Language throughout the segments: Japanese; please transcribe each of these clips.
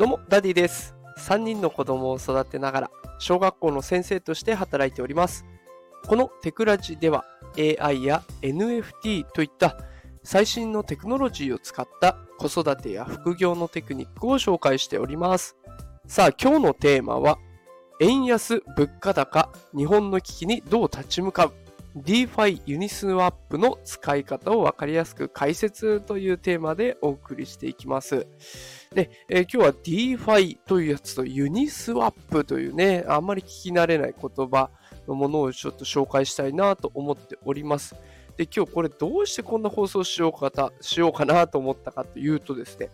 どうも、ダディです。3人の子供を育てながら、小学校の先生として働いております。このテクラジでは、AI や NFT といった最新のテクノロジーを使った子育てや副業のテクニックを紹介しております。さあ、今日のテーマは、円安、物価高、日本の危機にどう立ち向かう DeFi Uniswap の使い方を分かりやすく解説というテーマでお送りしていきます。で、えー今日は DeFi というやつとユニスワップというね、あんまり聞き慣れない言葉のものをちょっと紹介したいなと思っております。で、今日これどうしてこんな放送しようかたしようかなと思ったかというとですね、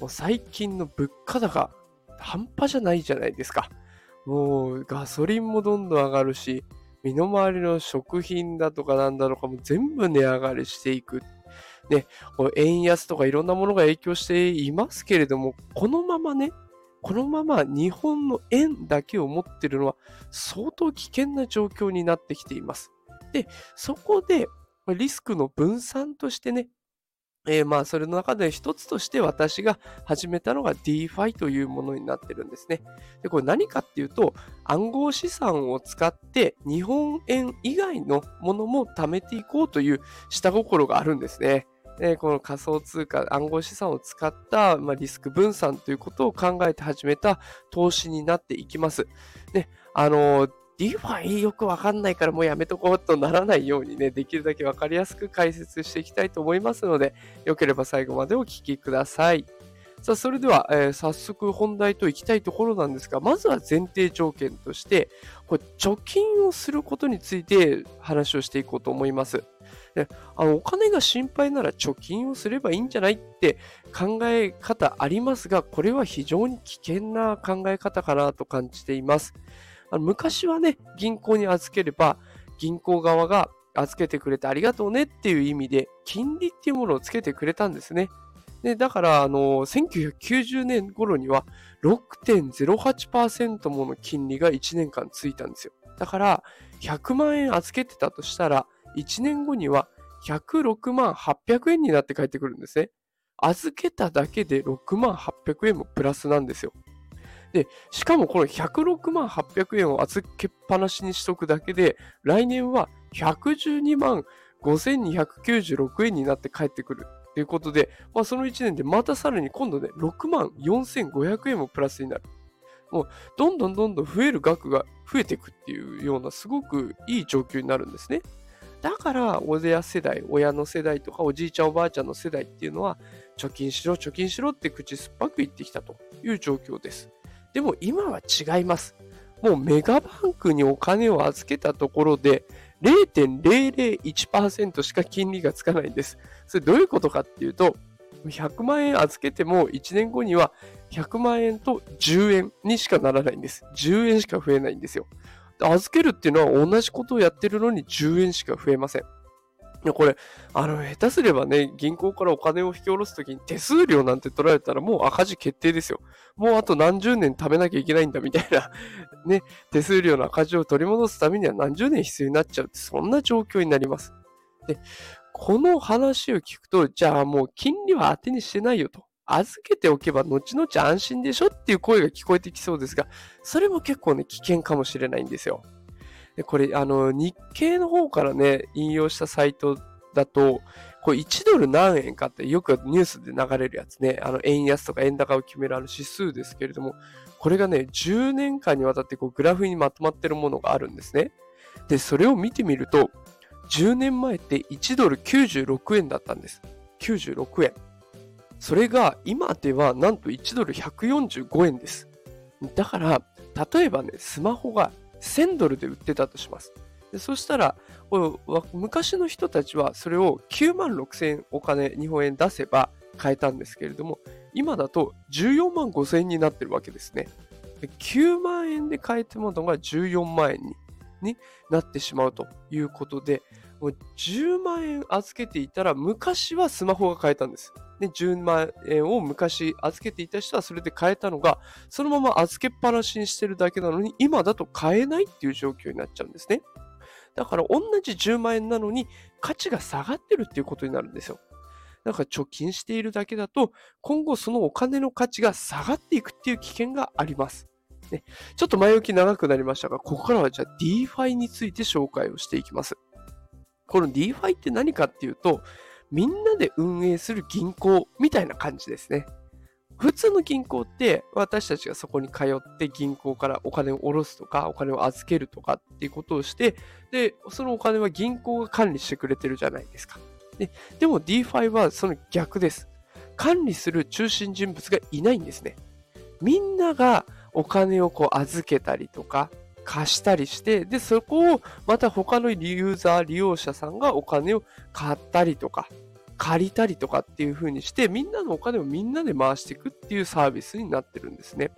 もう最近の物価高半端じゃないじゃないですか。もうガソリンもどんどん上がるし、身の回りの食品だとかなんだろうかも全部値上がりしていく。ね、こ円安とかいろんなものが影響していますけれども、このままね、このまま日本の円だけを持ってるのは相当危険な状況になってきています。で、そこでリスクの分散としてね、えーまあそれの中で一つとして私が始めたのが DeFi というものになってるんですね。で、これ何かっていうと暗号資産を使って日本円以外のものも貯めていこうという下心があるんですね。でこの仮想通貨、暗号資産を使った、ま、リスク分散ということを考えて始めた投資になっていきます。で、あの、DeFi よくわかんないからもうやめとこうとならないようにね、できるだけわかりやすく解説していきたいと思いますので、よければ最後までお聞きください。さあ、それでは、えー早速本題といきたいところなんですが、まずは前提条件として、これ貯金をすることについて話をしていこうと思います。であのお金が心配なら貯金をすればいいんじゃないって考え方ありますが、これは非常に危険な考え方かなと感じています。あの昔はね、銀行に預ければ、銀行側が預けてくれてありがとうねっていう意味で、金利っていうものをつけてくれたんですね。でだから、あの、1990年頃には6.08%もの金利が1年間ついたんですよ。だから、100万円預けてたとしたら、1年後には106万800円になって帰ってくるんですね。預けただけで6万800円もプラスなんですよ。で、しかもこの106万800円を預けっぱなしにしとくだけで、来年は112万5296円になって帰ってくるということで、まあ、その1年でまたさらに今度ね、6万4500円もプラスになる。もう、どんどんどんどん増える額が増えていくっていうような、すごくいい状況になるんですね。だから、親世代、親の世代とか、おじいちゃん、おばあちゃんの世代っていうのは、貯金しろ、貯金しろって口酸っぱく言ってきたという状況です。でも今は違います。もうメガバンクにお金を預けたところで、0.001%しか金利がつかないんです。それどういうことかっていうと、100万円預けても1年後には100万円と10円にしかならないんです。10円しか増えないんですよ。預けるっていうのは同じことをやってるのに10円しか増えません。これ、あの、下手すればね、銀行からお金を引き下ろすときに手数料なんて取られたらもう赤字決定ですよ。もうあと何十年貯めなきゃいけないんだみたいな、ね、手数料の赤字を取り戻すためには何十年必要になっちゃうって、そんな状況になります。で、この話を聞くと、じゃあもう金利は当てにしてないよと。預けておけば後々安心でしょっていう声が聞こえてきそうですが、それも結構ね、危険かもしれないんですよ。でこれ、あの、日経の方からね、引用したサイトだと、これ1ドル何円かってよくニュースで流れるやつね、あの円安とか円高を決めるあの指数ですけれども、これがね、10年間にわたってこうグラフにまとまってるものがあるんですね。で、それを見てみると、10年前って1ドル96円だったんです。96円。それが今ではなんと1ドル145円です。だから、例えばね、スマホが1000ドルで売ってたとします。そしたら、昔の人たちはそれを9万6000円お金、日本円出せば買えたんですけれども、今だと14万5000円になってるわけですね。9万円で買えてものが14万円になってしまうということで、もう10万円預けていたら昔はスマホが買えたんです。で、10万円を昔預けていた人はそれで買えたのが、そのまま預けっぱなしにしてるだけなのに、今だと買えないっていう状況になっちゃうんですね。だから同じ10万円なのに価値が下がってるっていうことになるんですよ。なんか貯金しているだけだと、今後そのお金の価値が下がっていくっていう危険があります。ね、ちょっと前置き長くなりましたが、ここからはじゃあ DeFi について紹介をしていきます。この DeFi って何かっていうと、みんなで運営する銀行みたいな感じですね。普通の銀行って私たちがそこに通って銀行からお金を下ろすとかお金を預けるとかっていうことをしてでそのお金は銀行が管理してくれてるじゃないですか。ででも DeFi はその逆です。管理する中心人物がいないんですね。みんながお金をこう預けたりとか貸したりして、で、そこをまた他のユーザー、利用者さんがお金を買ったりとか、借りたりとかっていう風にして、みんなのお金をみんなで回していくっていうサービスになってるんですね。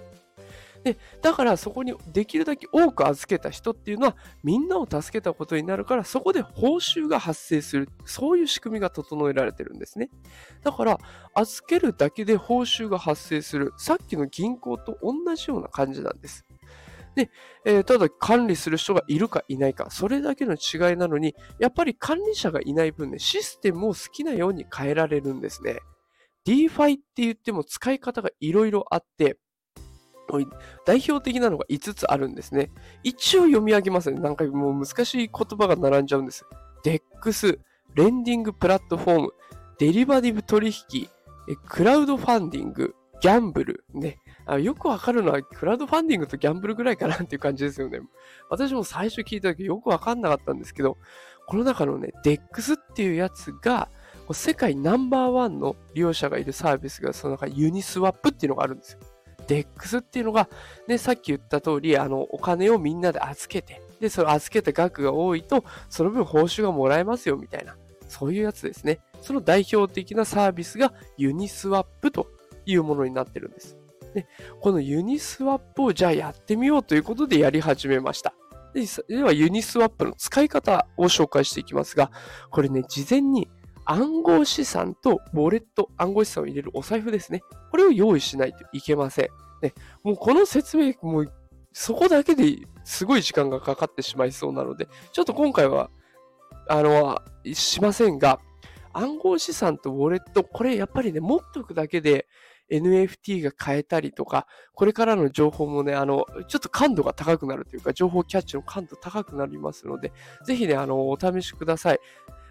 で、だからそこにできるだけ多く預けた人っていうのはみんなを助けたことになるからそこで報酬が発生する。そういう仕組みが整えられてるんですね。だから預けるだけで報酬が発生する。さっきの銀行と同じような感じなんです。で、えー、ただ管理する人がいるかいないか、それだけの違いなのに、やっぱり管理者がいない分ね、システムを好きなように変えられるんですね。DeFi って言っても使い方がいろいろあって、代表的なのが5つあるんですね。一応読み上げますね。なんかもう難しい言葉が並んじゃうんです。DEX、レンディングプラットフォーム、デリバティブ取引、クラウドファンディング、ギャンブル、ね。あよくわかるのは、クラウドファンディングとギャンブルぐらいかなっていう感じですよね。私も最初聞いた時よくわかんなかったんですけど、この中のね、DEX っていうやつが、世界ナンバーワンの利用者がいるサービスが、その中 Uniswap っていうのがあるんですよ。DEX っていうのが、ね、さっき言った通り、あの、お金をみんなで預けて、で、その預けた額が多いと、その分報酬がもらえますよ、みたいな。そういうやつですね。その代表的なサービスが Uniswap というものになってるんです。で、この Uniswap をじゃあやってみようということでやり始めました。ででは、 Uniswap の使い方を紹介していきますが、これね、事前に暗号資産とウォレット、暗号資産を入れるお財布ですね。これを用意しないといけません。ね、もうこの説明、もうそこだけですごい時間がかかってしまいそうなので、ちょっと今回は、あの、しませんが、暗号資産とウォレット、これやっぱりね、持っておくだけで NFT が買えたりとか、これからの情報もね、あの、ちょっと感度が高くなるというか、情報キャッチの感度高くなりますので、ぜひね、あの、お試しください。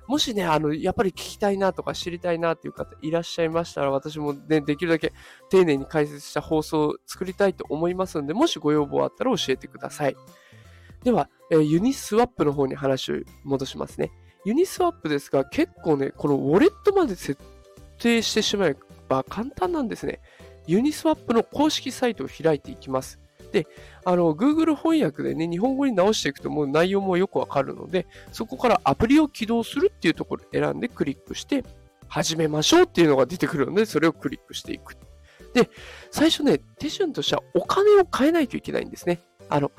もしね、あの、やっぱり聞きたいなとか知りたいなっていう方いらっしゃいましたら、私もね、できるだけ丁寧に解説した放送を作りたいと思いますので、もしご要望あったら教えてください。では、えー、 Uniswap の方に話を戻しますね。 Uniswap ですが、結構ね、このウォレットまで設定してしまえば簡単なんですね。 Uniswap の公式サイトを開いていきます。で、あの、Google 翻訳でね、日本語に直していくともう内容もよくわかるので、そこからアプリを起動するっていうところを選んでクリックして、始めましょうっていうのが出てくるので、それをクリックしていく。で、最初ね、手順としてはお金を変えないといけないんですね。あの、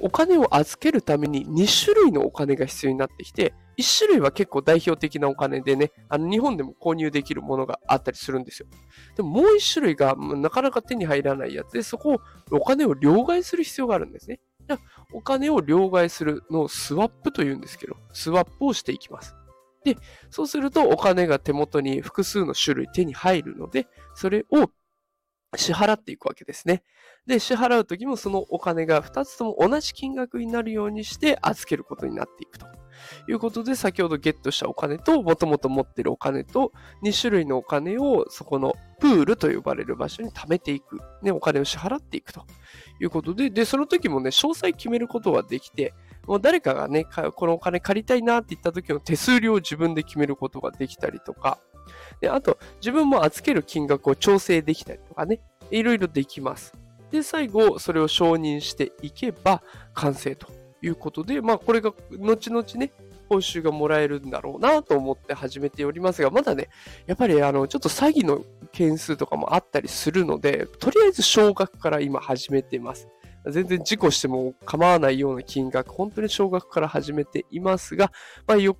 お金を預けるために2種類のお金が必要になってきて、1種類は結構代表的なお金でね、あの日本でも購入できるものがあったりするんですよ。でももう1種類がなかなか手に入らないやつで、そこをお金を両替する必要があるんですね。お金を両替するのをスワップというんですけど、スワップをしていきます。で、そうするとお金が手元に複数の種類手に入るので、それを支払っていくわけですね。で、支払うときもそのお金が2つとも同じ金額になるようにして預けることになっていくということで、先ほどゲットしたお金と、もともと持ってるお金と、2種類のお金をそこのプールと呼ばれる場所に貯めていく。ね、お金を支払っていくということで、で、その時もね、詳細決めることができて、もう誰かがね、このお金借りたいなって言った時の手数料を自分で決めることができたりとか、で、あと、自分も預ける金額を調整できたりとかね、いろいろできます。で、最後、それを承認していけば完成ということで、まあ、これが後々ね、報酬がもらえるんだろうなと思って始めておりますが、まだね、やっぱりあの、ちょっと詐欺の件数とかもあったりするので、とりあえず少額から今始めています。全然事故しても構わないような金額、本当に少額から始めていますが、まあ、よ、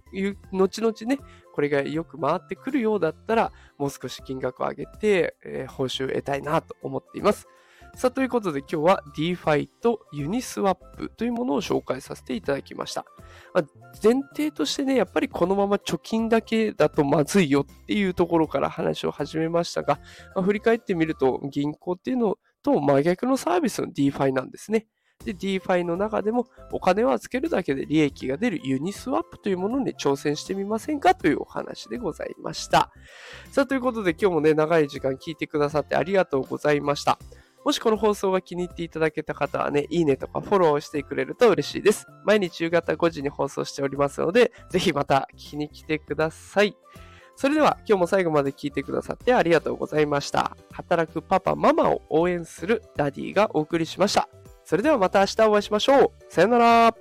後々ね、これがよく回ってくるようだったら、もう少し金額を上げて、えー、報酬を得たいなと思っています。さあ、ということで今日は DeFi と Uniswap というものを紹介させていただきました。まあ、前提としてね、やっぱりこのまま貯金だけだとまずいよっていうところから話を始めましたが、まあ、振り返ってみると銀行っていうのと真逆のサービスの DeFi なんですね。で、DeFi の中でもお金を預けるだけで利益が出るユニスワップというものに挑戦してみませんかというお話でございました。さあ、ということで今日もね、長い時間聞いてくださってありがとうございました。もしこの放送が気に入っていただけた方はね、いいねとかフォローしてくれると嬉しいです。毎日夕方5時に放送しておりますので、ぜひまた聞きに来てください。それでは今日も最後まで聞いてくださってありがとうございました。働くパパ、ママを応援するダディがお送りしました。それではまた明日お会いしましょう。さよなら。